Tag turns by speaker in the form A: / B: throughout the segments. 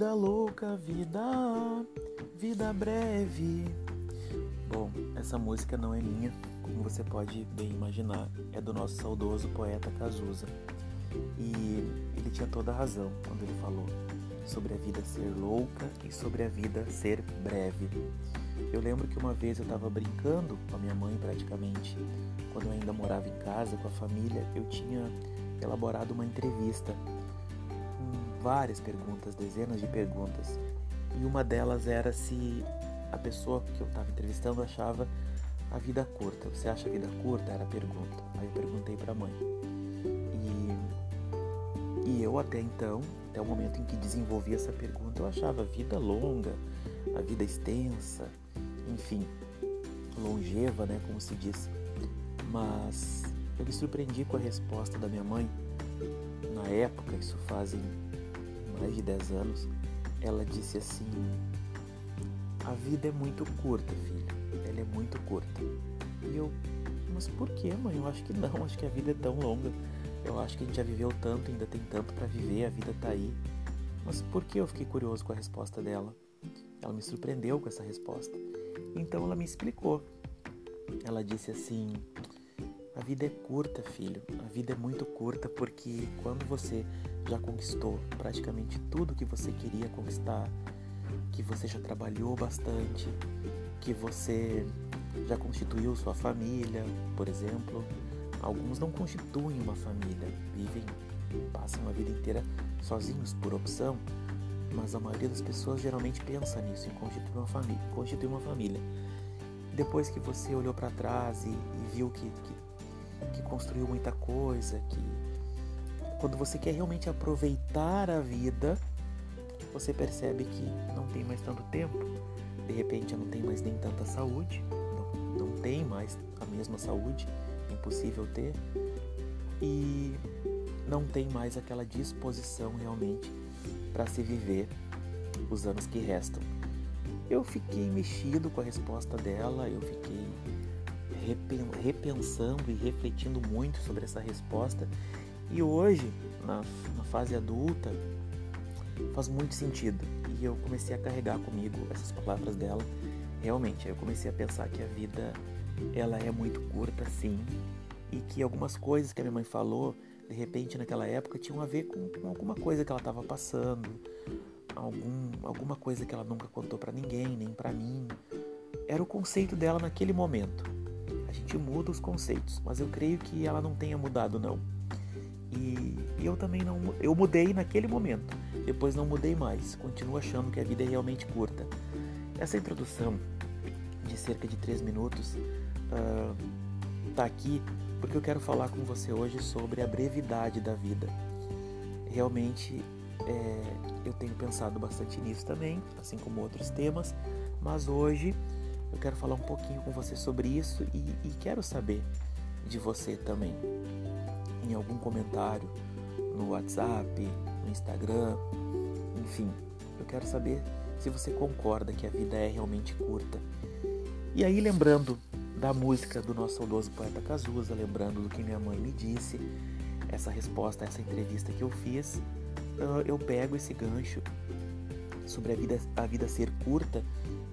A: Vida louca, vida, vida breve. Bom, essa música não é minha, como você pode bem imaginar, é do nosso saudoso poeta Cazuza. E ele tinha toda a razão quando ele falou sobre a vida ser louca e sobre a vida ser breve. Eu lembro que uma vez eu estava brincando com a minha mãe praticamente, quando eu ainda morava em casa com a família, eu tinha elaborado uma entrevista várias perguntas, dezenas de perguntas. E uma delas era se a pessoa que eu estava entrevistando achava a vida curta. Você acha a vida curta? Era a pergunta. Aí eu perguntei para a mãe. E, e eu até então, até o momento em que desenvolvi essa pergunta, eu achava a vida longa, a vida extensa, enfim, longeva, né, como se diz. Mas eu me surpreendi com a resposta da minha mãe. Na época, isso fazem mais de 10 anos, ela disse assim: A vida é muito curta, filho. Ela é muito curta. E eu, mas por que, mãe? Eu acho que não, acho que a vida é tão longa. Eu acho que a gente já viveu tanto, ainda tem tanto para viver, a vida tá aí. Mas por que eu fiquei curioso com a resposta dela? Ela me surpreendeu com essa resposta. Então ela me explicou. Ela disse assim: A vida é curta, filho. A vida é muito curta porque quando você já conquistou praticamente tudo que você queria conquistar, que você já trabalhou bastante, que você já constituiu sua família, por exemplo. Alguns não constituem uma família, vivem, passam a vida inteira sozinhos por opção, mas a maioria das pessoas geralmente pensa nisso, em constituir uma família. Constituir uma família. Depois que você olhou para trás e, e viu que, que, que, construiu muita coisa, que quando você quer realmente aproveitar a vida, você percebe que não tem mais tanto tempo. De repente, não tem mais nem tanta saúde, não, não tem mais a mesma saúde, é impossível ter, e não tem mais aquela disposição realmente para se viver os anos que restam. Eu fiquei mexido com a resposta dela, eu fiquei repensando e refletindo muito sobre essa resposta. E hoje, na, na fase adulta, faz muito sentido. E eu comecei a carregar comigo essas palavras dela. Realmente, eu comecei a pensar que a vida ela é muito curta, sim, e que algumas coisas que a minha mãe falou de repente naquela época tinham a ver com, com alguma coisa que ela estava passando, algum, alguma coisa que ela nunca contou para ninguém, nem para mim. Era o conceito dela naquele momento. Gente muda os conceitos, mas eu creio que ela não tenha mudado não. E, eu também não, eu mudei naquele momento. Depois não mudei mais. Continuo achando que a vida é realmente curta. Essa introdução de cerca de três minutos uh, aqui porque eu quero falar com você hoje sobre a brevidade da vida. Realmente é, eu tenho pensado bastante nisso também, assim como outros temas, mas hoje eu quero falar um pouquinho com você sobre isso e, e quero saber de você também. Em algum comentário no WhatsApp, no Instagram, enfim, eu quero saber se você concorda que a vida é realmente curta. E aí, lembrando da música do nosso saudoso poeta Cazuza, lembrando do que minha mãe me disse, essa resposta essa entrevista que eu fiz, eu pego esse gancho sobre a vida, a vida ser curta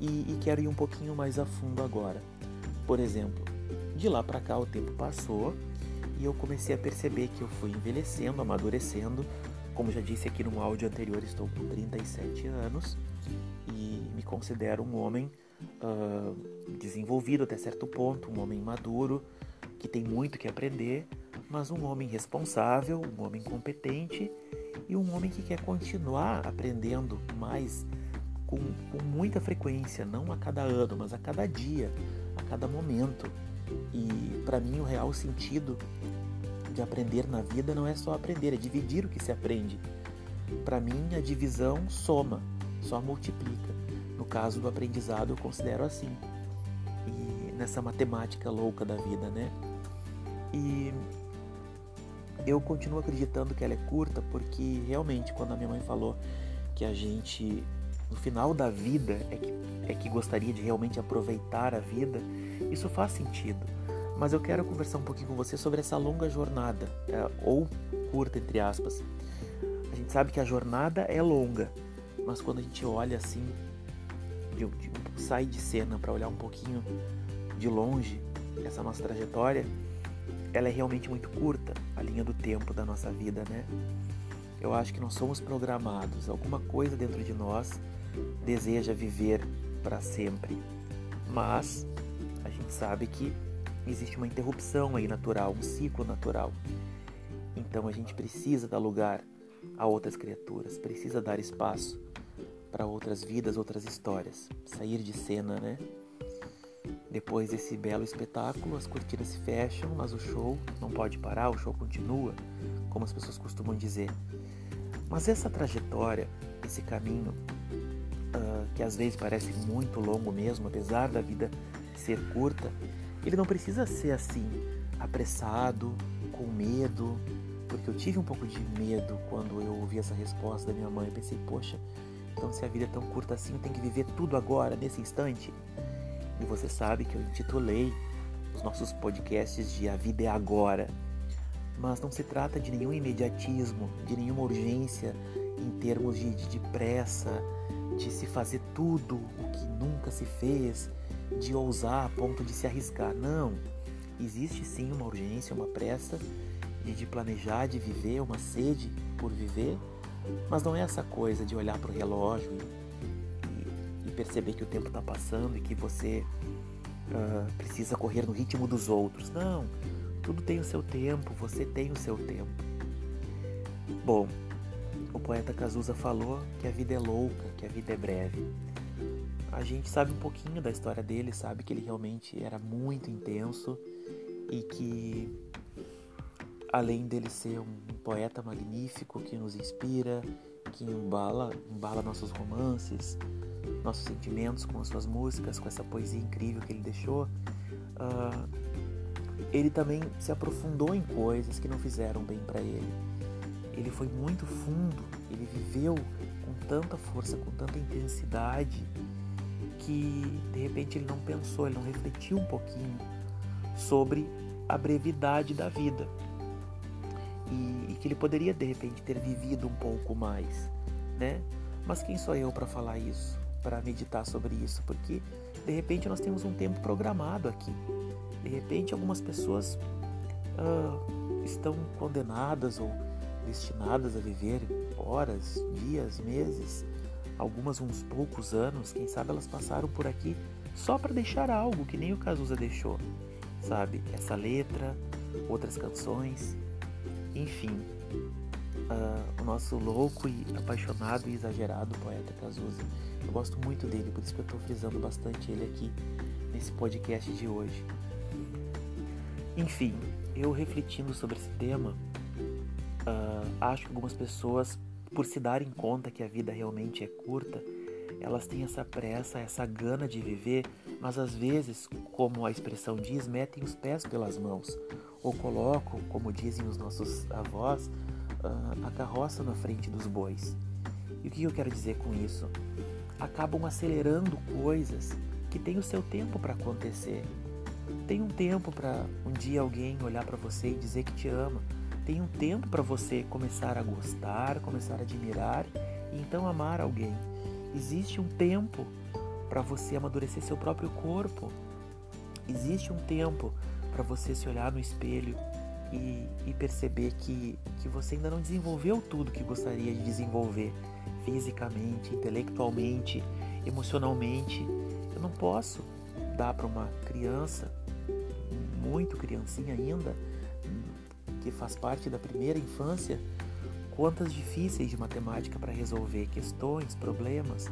A: e, e quero ir um pouquinho mais a fundo agora. Por exemplo, de lá para cá o tempo passou e eu comecei a perceber que eu fui envelhecendo, amadurecendo. Como já disse aqui no áudio anterior, estou com 37 anos e me considero um homem uh, desenvolvido até certo ponto, um homem maduro, que tem muito que aprender, mas um homem responsável, um homem competente e um homem que quer continuar aprendendo mais com, com muita frequência, não a cada ano, mas a cada dia, a cada momento. E para mim o real sentido de aprender na vida não é só aprender, é dividir o que se aprende. Para mim a divisão soma, só multiplica. No caso do aprendizado, eu considero assim. E nessa matemática louca da vida, né? E eu continuo acreditando que ela é curta porque realmente quando a minha mãe falou que a gente no final da vida é que, é que gostaria de realmente aproveitar a vida, isso faz sentido. Mas eu quero conversar um pouquinho com você sobre essa longa jornada, é, ou curta entre aspas. A gente sabe que a jornada é longa, mas quando a gente olha assim, de, de, sai de cena para olhar um pouquinho de longe essa nossa trajetória, ela é realmente muito curta, a linha do tempo da nossa vida, né? Eu acho que nós somos programados, alguma coisa dentro de nós deseja viver para sempre. Mas a gente sabe que existe uma interrupção aí natural, um ciclo natural. Então a gente precisa dar lugar a outras criaturas, precisa dar espaço para outras vidas, outras histórias, sair de cena, né? Depois desse belo espetáculo, as cortinas se fecham, mas o show não pode parar, o show continua, como as pessoas costumam dizer. Mas essa trajetória, esse caminho, uh, que às vezes parece muito longo mesmo, apesar da vida ser curta, ele não precisa ser assim, apressado, com medo, porque eu tive um pouco de medo quando eu ouvi essa resposta da minha mãe. Eu pensei, poxa, então se a vida é tão curta assim, eu tenho que viver tudo agora, nesse instante? E você sabe que eu intitulei os nossos podcasts de A Vida é Agora. Mas não se trata de nenhum imediatismo, de nenhuma urgência em termos de, de, de pressa, de se fazer tudo o que nunca se fez, de ousar a ponto de se arriscar. Não. Existe sim uma urgência, uma pressa de, de planejar, de viver, uma sede por viver, mas não é essa coisa de olhar para o relógio e, e, perceber que o tempo está passando e que você uh, precisa correr no ritmo dos outros. Não. Tudo tem o seu tempo, você tem o seu tempo. Bom, o poeta Cazuza falou que a vida é louca, que a vida é breve. A gente sabe um pouquinho da história dele, sabe que ele realmente era muito intenso e que além dele ser um poeta magnífico que nos inspira, que embala, embala nossos romances, nossos sentimentos com as suas músicas, com essa poesia incrível que ele deixou, uh, ele também se aprofundou em coisas que não fizeram bem para ele. Ele foi muito fundo, ele viveu com tanta força, com tanta intensidade, que de repente ele não pensou, ele não refletiu um pouquinho sobre a brevidade da vida e, e que ele poderia de repente ter vivido um pouco mais, né? Mas quem sou eu para falar isso, para meditar sobre isso? Porque de repente nós temos um tempo programado aqui. De repente algumas pessoas uh, estão condenadas ou destinadas a viver horas, dias, meses, algumas uns poucos anos, quem sabe elas passaram por aqui só para deixar algo que nem o Cazuza deixou, sabe? Essa letra, outras canções, enfim, uh, o nosso louco e apaixonado e exagerado poeta Cazuza. Eu gosto muito dele, por isso que eu estou frisando bastante ele aqui nesse podcast de hoje. Enfim, eu refletindo sobre esse tema, uh, acho que algumas pessoas, por se darem conta que a vida realmente é curta, elas têm essa pressa, essa gana de viver, mas às vezes, como a expressão diz, metem os pés pelas mãos ou colocam, como dizem os nossos avós, ah, a carroça na frente dos bois. E o que eu quero dizer com isso? Acabam acelerando coisas que têm o seu tempo para acontecer. Tem um tempo para um dia alguém olhar para você e dizer que te ama. Tem um tempo para você começar a gostar, começar a admirar e então amar alguém. Existe um tempo para você amadurecer seu próprio corpo. Existe um tempo para você se olhar no espelho e, e, perceber que, que você ainda não desenvolveu tudo que gostaria de desenvolver fisicamente, intelectualmente, emocionalmente. Eu não posso dar para uma criança, muito criancinha ainda, que faz parte da primeira infância, contas difíceis de matemática para resolver questões, problemas.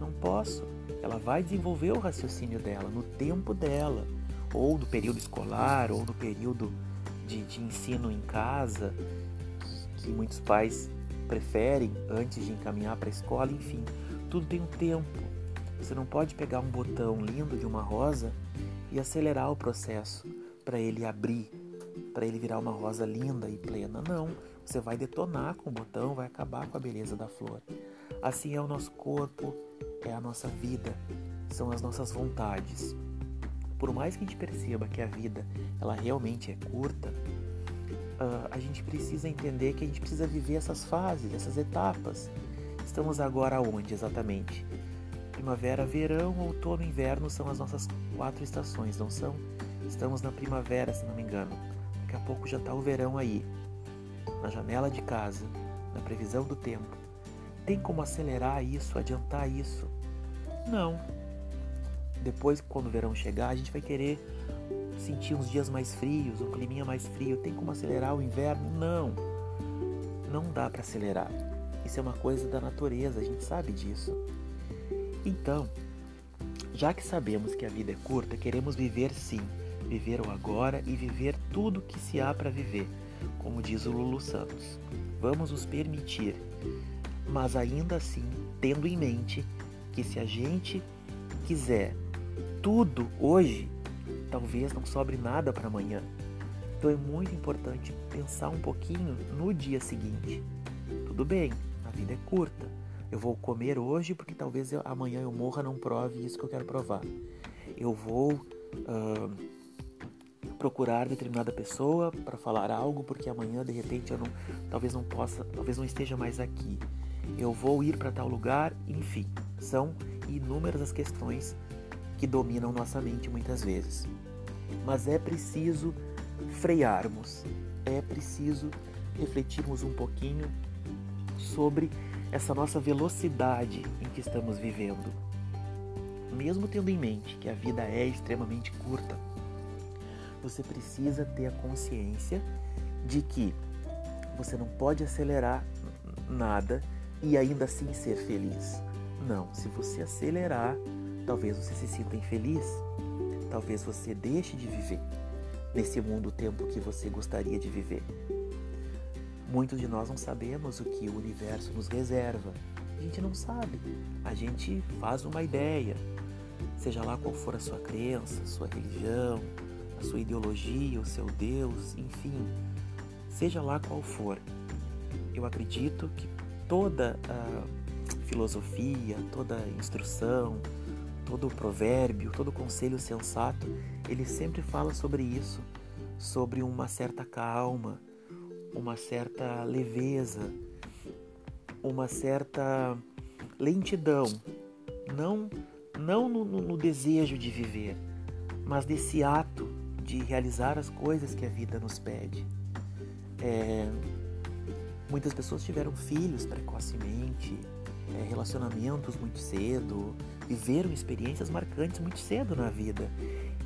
A: Não posso. Ela vai desenvolver o raciocínio dela no tempo dela ou no período escolar, ou no período de, de ensino em casa, que muitos pais preferem antes de encaminhar para a escola, enfim, tudo tem um tempo. Você não pode pegar um botão lindo de uma rosa e acelerar o processo para ele abrir, para ele virar uma rosa linda e plena. Não, você vai detonar com o botão, vai acabar com a beleza da flor. Assim é o nosso corpo, é a nossa vida, são as nossas vontades por mais que a gente perceba que a vida ela realmente é curta, uh, a gente precisa entender que a gente precisa viver essas fases, essas etapas Estamos agora onde exatamente? Primavera, verão, outono inverno são as nossas quatro estações, não são? Estamos na primavera, se não me engano. Daqui a pouco já está o verão aí. Na janela de casa, na previsão do tempo. Tem como acelerar isso, adiantar isso? Não. Depois, quando o verão chegar, a gente vai querer sentir uns dias mais frios, um climinha mais frio. Tem como acelerar o inverno? Não. Não dá para acelerar. Isso é uma coisa da natureza, a gente sabe disso. Então, já que sabemos que a vida é curta, queremos viver sim, viver o agora e viver tudo que se há para viver, como diz o Lulu Santos. Vamos nos permitir, mas ainda assim tendo em mente que se a gente quiser tudo hoje, talvez não sobre nada para amanhã. Então é muito importante pensar um pouquinho no dia seguinte. Tudo bem, a vida é curta. Eu vou comer hoje porque talvez eu, amanhã eu morra não prove isso que eu quero provar. Eu vou uh, procurar determinada pessoa para falar algo porque amanhã de repente eu não, talvez não possa, talvez não esteja mais aqui. Eu vou ir para tal lugar, enfim, são inúmeras as questões que dominam nossa mente muitas vezes. Mas é preciso frearmos, é preciso refletirmos um pouquinho sobre essa nossa velocidade em que estamos vivendo. Mesmo tendo em mente que a vida é extremamente curta, você precisa ter a consciência de que você não pode acelerar nada e ainda assim ser feliz. Não, se você acelerar, Talvez você se sinta infeliz, talvez você deixe de viver nesse mundo o tempo que você gostaria de viver. Muitos de nós não sabemos o que o universo nos reserva. A gente não sabe. A gente faz uma ideia, seja lá qual for a sua crença, sua religião, sua ideologia, o seu Deus, enfim, seja lá qual for. Eu acredito que toda a filosofia, toda a instrução, todo provérbio, todo conselho sensato, ele sempre fala sobre isso, sobre uma certa calma, uma certa leveza, uma certa lentidão, não não no, no, desejo de viver, mas desse ato de realizar as coisas que a vida nos pede. É, muitas pessoas tiveram filhos precocemente, é, relacionamentos muito cedo, viveram experiências marcantes muito cedo na vida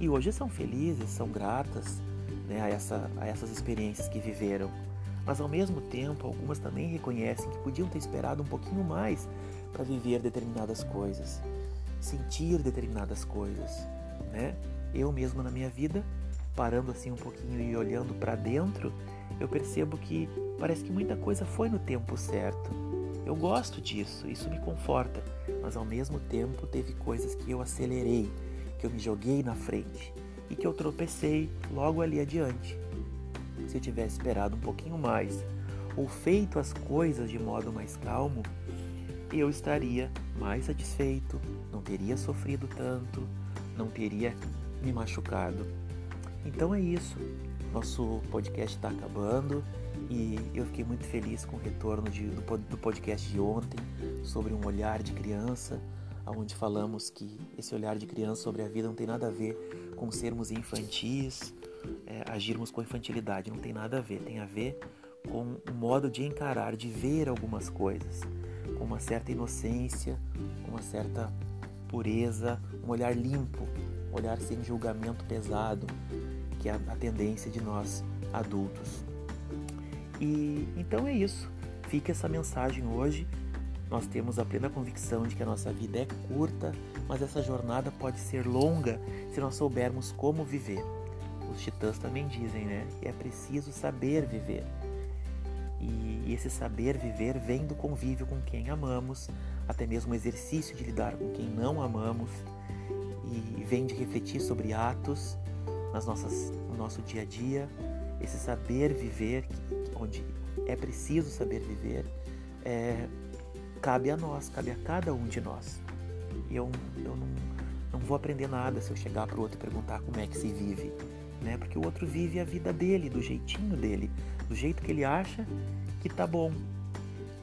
A: e hoje são felizes, são gratas né, a, essa, a essas experiências que viveram. Mas ao mesmo tempo, algumas também reconhecem que podiam ter esperado um pouquinho mais para viver determinadas coisas, sentir determinadas coisas, né? Eu mesmo na minha vida, parando assim um pouquinho e olhando para dentro, eu percebo que parece que muita coisa foi no tempo certo eu gosto disso, isso me conforta, mas ao mesmo tempo teve coisas que eu acelerei, que eu me joguei na frente e que eu tropecei logo ali adiante. Se eu tivesse esperado um pouquinho mais ou feito as coisas de modo mais calmo, eu estaria mais satisfeito, não teria sofrido tanto, não teria me machucado. Então é isso. Nosso podcast está acabando. E eu fiquei muito feliz com o retorno de, do, do podcast de ontem sobre um olhar de criança, onde falamos que esse olhar de criança sobre a vida não tem nada a ver com sermos infantis, é, agirmos com infantilidade, não tem nada a ver, tem a ver com o modo de encarar, de ver algumas coisas, com uma certa inocência, uma certa pureza, um olhar limpo, um olhar sem julgamento pesado, que é a, tendência de nós adultos. E então é isso. Fica essa mensagem hoje. Nós temos a plena convicção de que a nossa vida é curta, mas essa jornada pode ser longa se nós soubermos como viver. Os titãs também dizem, né? Que é preciso saber viver. E esse saber viver vem do convívio com quem amamos, até mesmo o exercício de lidar com quem não amamos, e vem de refletir sobre atos nas nossas, no nosso dia a dia, esse saber viver, onde é preciso saber viver, é, cabe a nós, cabe a cada um de nós. Eu, eu não, não vou aprender nada se eu chegar para o outro e perguntar como é que se vive, né? Porque o outro vive a vida dele, do jeitinho dele, do jeito que ele acha que tá bom.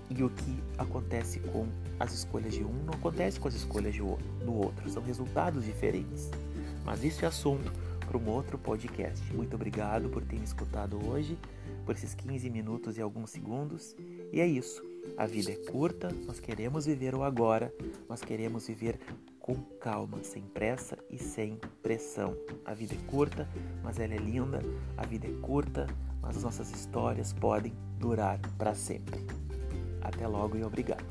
A: E o que acontece com as escolhas de um não acontece com as escolhas do outro, são resultados diferentes. Mas isso é assunto para um outro podcast. Muito obrigado por ter me escutado hoje, por esses 15 minutos e alguns segundos. E é isso. A vida é curta, nós queremos viver o agora, nós queremos viver com calma, sem pressa e sem pressão. A vida é curta, mas ela é linda. A vida é curta, mas as nossas histórias podem durar para sempre. Até logo e obrigado.